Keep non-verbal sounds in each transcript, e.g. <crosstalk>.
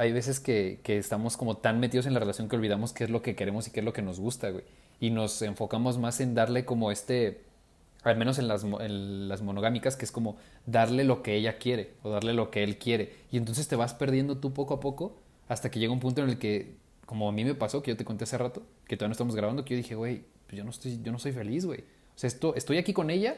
hay veces que, que estamos como tan metidos en la relación que olvidamos qué es lo que queremos y qué es lo que nos gusta, güey. Y nos enfocamos más en darle como este, al menos en las, en las monogámicas, que es como darle lo que ella quiere o darle lo que él quiere. Y entonces te vas perdiendo tú poco a poco hasta que llega un punto en el que, como a mí me pasó, que yo te conté hace rato, que todavía no estamos grabando, que yo dije, güey, pues yo no, estoy, yo no soy feliz, güey. O sea, esto, estoy aquí con ella,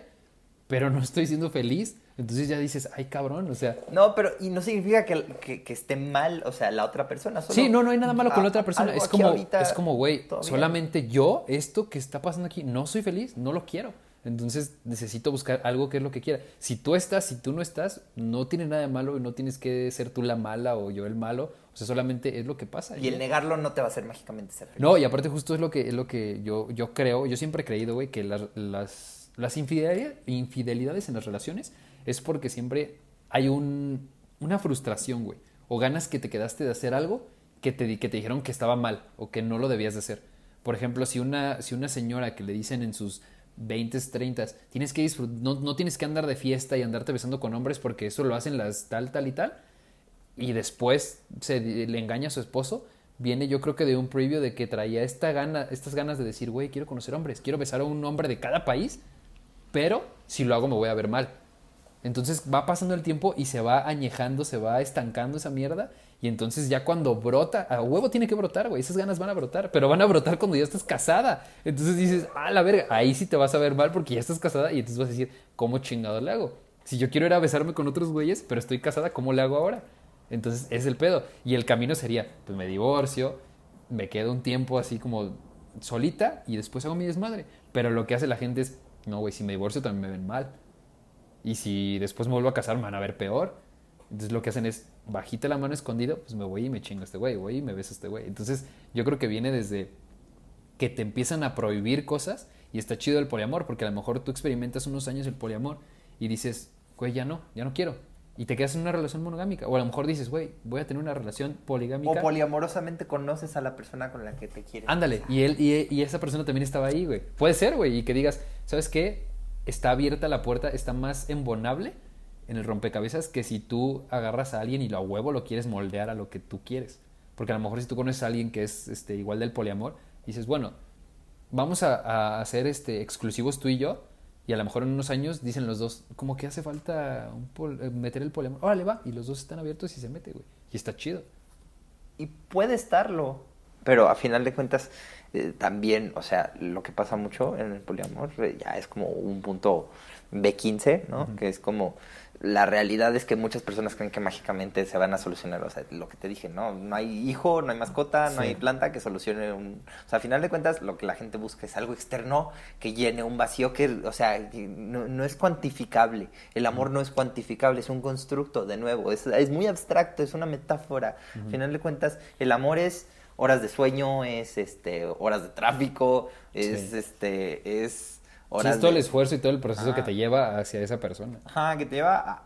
pero no estoy siendo feliz. Entonces ya dices, ay, cabrón, o sea... No, pero y no significa que, que, que esté mal, o sea, la otra persona. solo- Sí, no, no hay nada malo con a- la otra persona. Es como, ahorita es como, güey, solamente yo, esto que está pasando aquí, no soy feliz, no lo quiero. Entonces necesito buscar algo que es lo que quiera. Si tú estás, si tú no estás, no tiene nada de malo y no tienes que ser tú la mala o yo el malo. O sea, solamente es lo que pasa. Y el negarlo no te va a hacer mágicamente ser feliz. No, y aparte justo es lo que, es lo que yo, yo creo, yo siempre he creído, güey, que las, las, las infidelidades, en las relaciones es porque siempre hay un, una frustración, güey. O ganas que te quedaste de hacer algo que te, que te dijeron que estaba mal o que no lo debías de hacer. Por ejemplo, si una, si una señora que le dicen en sus 20, 30, tienes que disfrut- no, no tienes que andar de fiesta y andarte besando con hombres porque eso lo hacen las tal, tal y tal, y después se le engaña a su esposo, viene yo creo que de un preview de que traía esta gana, estas ganas de decir, güey, quiero conocer hombres, quiero besar a un hombre de cada país, pero si lo hago me voy a ver mal. Entonces va pasando el tiempo y se va añejando, se va estancando esa mierda. Y entonces ya cuando brota, a huevo tiene que brotar, güey. Esas ganas van a brotar, pero van a brotar cuando ya estás casada. Entonces dices, ah, la verga, ahí sí te vas a ver mal porque ya estás casada y entonces vas a decir, ¿cómo chingado le hago? Si yo quiero ir a besarme con otros güeyes, pero estoy casada, ¿cómo le hago ahora? Entonces es el pedo. Y el camino sería, pues me divorcio, me quedo un tiempo así como solita y después hago mi desmadre. Pero lo que hace la gente es, no, güey, si me divorcio también me ven mal. Y si después me vuelvo a casar, me van a ver peor. Entonces lo que hacen es, bajita la mano escondido, pues me voy y me chingo a este güey, voy y me beso a este güey. Entonces yo creo que viene desde que te empiezan a prohibir cosas y está chido el poliamor, porque a lo mejor tú experimentas unos años el poliamor y dices, güey, ya no, ya no quiero. Y te quedas en una relación monogámica. O a lo mejor dices, güey, voy a tener una relación poligámica. O poliamorosamente conoces a la persona con la que te quieres. Ándale, y él y, y esa persona también estaba ahí, güey. Puede ser, güey, y que digas, ¿sabes qué? Está abierta la puerta, está más embonable en el rompecabezas que si tú agarras a alguien y lo a huevo lo quieres moldear a lo que tú quieres. Porque a lo mejor si tú conoces a alguien que es este, igual del poliamor, dices, bueno, vamos a, a hacer este, exclusivos tú y yo, y a lo mejor en unos años dicen los dos, como que hace falta eh, meter el poliamor. Órale, va, y los dos están abiertos y se mete, güey. Y está chido. Y puede estarlo. Pero a final de cuentas, eh, también, o sea, lo que pasa mucho en el poliamor eh, ya es como un punto B15, ¿no? Que es como, la realidad es que muchas personas creen que mágicamente se van a solucionar, o sea, lo que te dije, ¿no? No hay hijo, no hay mascota, no hay planta que solucione un... O sea, a final de cuentas, lo que la gente busca es algo externo que llene un vacío que, o sea, no, no es cuantificable. El amor no es cuantificable, es un constructo, de nuevo, es, es muy abstracto, es una metáfora. Al final de cuentas, el amor es horas de sueño, es este horas de tráfico, es Sí. este es Sí, horas es todo el esfuerzo y todo el proceso que te lleva hacia esa persona. Ajá, que te lleva a,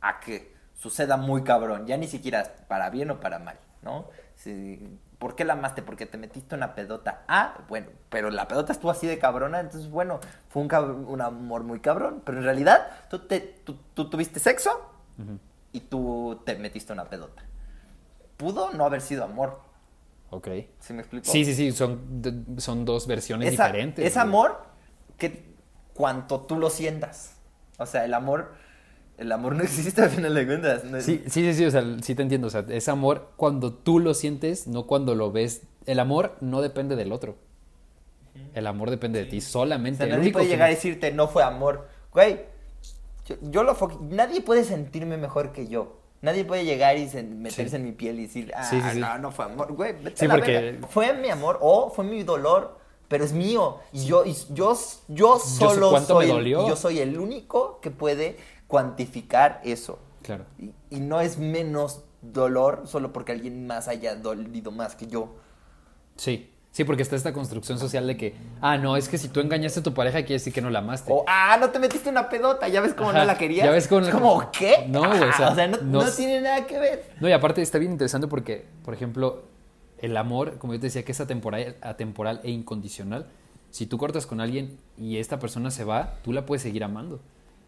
a que suceda muy cabrón, ya ni siquiera para bien o para mal, ¿no? Si- ¿Por qué la amaste? Porque te metiste una pedota. Ah, bueno, pero la pedota estuvo así de cabrona, entonces bueno, fue un, cab- un amor muy cabrón, pero en realidad tú, te, tú, tú tuviste sexo y tú te metiste una pedota. Pudo no haber sido amor, Ok. ¿sí me explico? Sí, sí, sí, son, son dos versiones Esa- diferentes. Es güey. amor que cuanto tú lo sientas. O sea, el amor, el amor no <laughs> existe al final de cuentas. no es- Sí, sí, sí, sí, o sea, sí te entiendo. O sea, es amor cuando tú lo sientes, no cuando lo ves. El amor no depende del otro. El amor depende de ti O solamente. sea, El nadie único puede que llegar a decirte no fue amor. Güey, yo, yo lo fo- nadie puede sentirme mejor que yo. Nadie puede llegar y se- meterse Sí. en mi piel y decir, ah, Sí, sí, sí. no, no fue amor. Güey, Sí, porque-. Fue mi amor o fue mi dolor, pero es mío. Y yo, y yo, yo solo me soy, el- yo soy el único que puede cuantificar eso. Claro. Y, y no es menos dolor solo porque alguien más haya dolido más que yo. Sí. Sí, porque está esta construcción social de que, ah, no, es que si tú engañaste a tu pareja, quiere decir que no la amaste. O, ah, no te metiste una pedota, ya ves cómo Ajá, no la querías. ya ves cómo- Es como, ¿qué? No, güey, o sea, Ah, no, no tiene nada que ver. No, y aparte está bien interesante porque, por ejemplo, el amor, como yo te decía, que es atemporal, atemporal e incondicional. Si tú cortas con alguien y esta persona se va, tú la puedes seguir amando.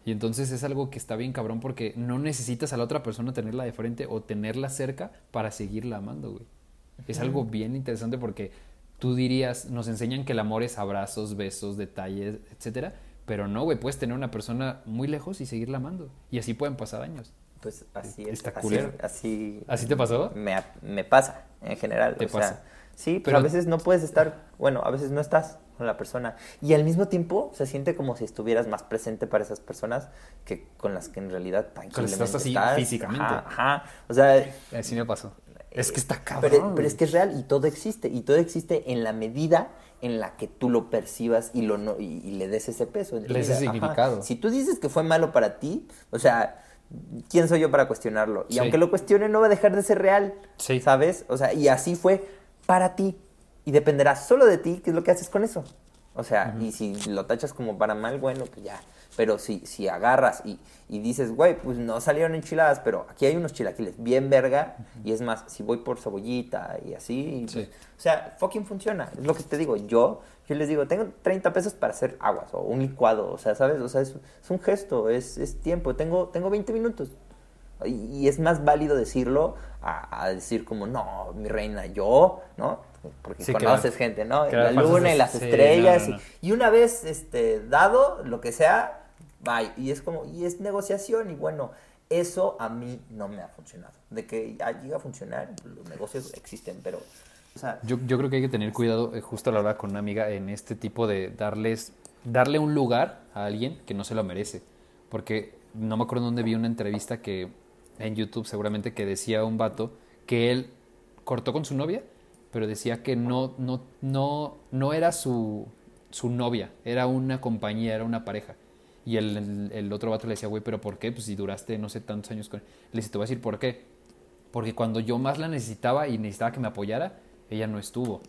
Y entonces es algo que está bien cabrón porque no necesitas a la otra persona tenerla de frente o tenerla cerca para seguirla amando, güey. Es algo bien interesante porque tú dirías, nos enseñan que el amor es abrazos, besos, detalles, etcétera, pero no, güey, puedes tener una persona muy lejos y seguirla amando. Y así pueden pasar años. Pues así es. Está así, así, ¿Así te pasó? me, me pasa en general. Te o sea, pasa. sí, pero, Pero- a veces no puedes estar, bueno, a veces no estás con la persona. Y al mismo tiempo se siente como si estuvieras más presente para esas personas que con las que en realidad tangiblemente estás así estás. físicamente. Ajá, ajá. O sea, Así me pasó. Es que está cabrón. pero, pero es que es real y todo existe. Y todo existe en la medida en la que tú lo percibas y, lo no, y, y le des ese peso. Le des ese Ajá. significado. Si tú dices que fue malo para ti, o sea, ¿quién soy yo para cuestionarlo? Y Sí. aunque lo cuestione, no va a dejar de ser real. Sí. ¿Sabes? O sea, y así fue para ti. Y dependerá solo de ti qué es lo que haces con eso. O sea, y si lo tachas como para mal, bueno, pues ya. Pero si, si agarras y, y dices, güey, pues no salieron enchiladas, pero aquí hay unos chilaquiles bien verga. Y es más, si voy por cebollita y así. Sí. pues, o sea, fucking funciona. Es lo que te digo. Yo, yo les digo, tengo 30 pesos para hacer aguas o un licuado. O sea, ¿sabes? O sea, es, es un gesto, es, es tiempo. Tengo, tengo 20 minutos. Y, y es más válido decirlo a, a decir como, no, mi reina, yo, ¿no? Porque Sí, conoces gente, ¿no? que la luna y las sí, estrellas. no, no, no. Y, y una vez este, dado, lo que sea, bye. Y es como, y es negociación y bueno, eso a mí no me ha funcionado. De que llega a funcionar, los negocios existen, pero... O sea, Yo, yo creo que hay que tener cuidado, eh, justo a la hora con una amiga, en este tipo de darles, darle un lugar a alguien que no se lo merece. Porque no me acuerdo dónde vi una entrevista que en YouTube seguramente que decía un vato que él cortó con su novia, pero decía que no, no, no, no era su, su novia, era una compañía, era una pareja. Y el, el- otro vato le decía, güey, ¿pero por qué? Pues si duraste no sé tantos años con él. Le dice, te voy a decir por qué. Porque cuando yo más la necesitaba y necesitaba que me apoyara, ella no estuvo.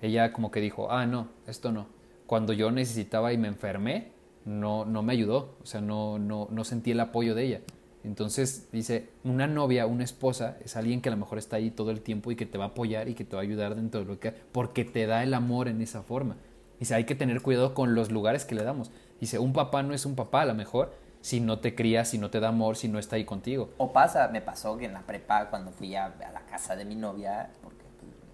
Ella como que dijo, ah, no, esto no. Cuando yo necesitaba y me enfermé, no, no me ayudó. O sea, no, no, no sentí el apoyo de ella. Entonces dice, una novia, una esposa, es alguien que a lo mejor está ahí todo el tiempo y que te va a apoyar y que te va a ayudar dentro de lo que... Porque te da el amor en esa forma. Dice, hay que tener cuidado con los lugares que le damos. Dice, un papá no es un papá a lo mejor si no te cría, si no te da amor, si no está ahí contigo. O pasa, me pasó que en la prepa, cuando fui a, a la casa de mi novia, porque,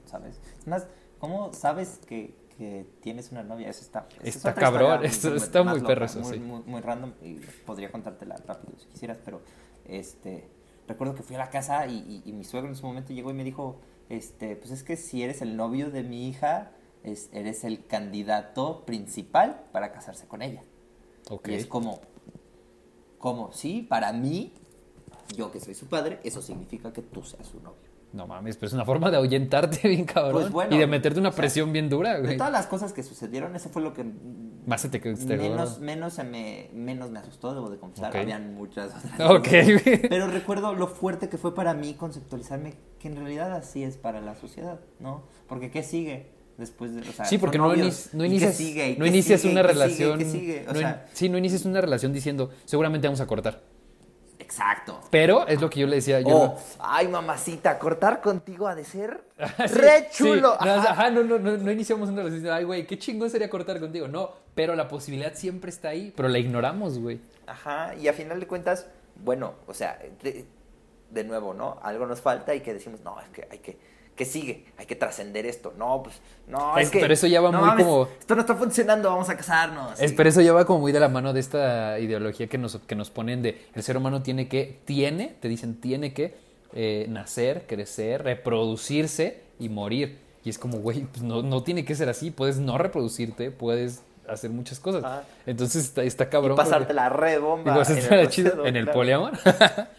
¿sabes? Es más, ¿cómo sabes que, que tienes una novia? Eso está... esa es Está cabrón, esto muy- está muy perro eso, muy, sí. Muy, muy random y podría contártela rápido si quisieras, pero este... Recuerdo que fui a la casa y, y- y mi suegro en su momento llegó y me dijo, este, pues es que si eres el novio de mi hija, es, eres el candidato principal para casarse con ella. Y es como, como, sí, para mí, yo que soy su padre, eso significa que tú seas su novio. No mames, pero es una forma de ahuyentarte <laughs> bien cabrón. Pues bueno, y de meterte una o sea, presión bien dura, De güey. todas las cosas que sucedieron, eso fue lo que Más se te quedó menos, menos, se me, menos me asustó, debo de confesar. Habían muchas otras <laughs> Ok, cosas. güey. Pero recuerdo lo fuerte que fue para mí conceptualizarme que en realidad así es para la sociedad, ¿no? Porque ¿qué sigue? Después de, o sea, Sí, porque no, novios, no ¿y qué inicias, sigue? ¿Y no inicias sigue? una relación. ¿Qué sigue? O no in- sea, sí, no inicias una relación diciendo, seguramente vamos a cortar. exacto. Pero es lo que yo le decía. Yo Oh, ay, mamacita, cortar contigo ha de ser <laughs> Sí, re sí. chulo. No, Ajá. ajá, no, no, no, no iniciamos una relación. Ay, güey, qué chingón sería cortar contigo. No, pero la posibilidad siempre está ahí, pero la ignoramos, güey. Ajá, y a final de cuentas, bueno, o sea, de, de nuevo, ¿no? Algo nos falta y que decimos, no, es que hay que, que sigue, hay que trascender esto. No, pues, no, es, Es- que. pero eso ya va no muy mames, como- Esto no está funcionando, vamos a casarnos. Es, Y- pero eso ya va como muy de la mano de esta ideología que nos, que nos ponen de el ser humano tiene que, tiene, te dicen, tiene que eh, nacer, crecer, reproducirse y morir. Y es como, güey, pues no, no tiene que ser así. Puedes no reproducirte, puedes hacer muchas cosas. Ajá. Entonces está, está y cabrón. pasarte porque- la re bomba. Digo, eso en está el chido. En el poliamor. <laughs>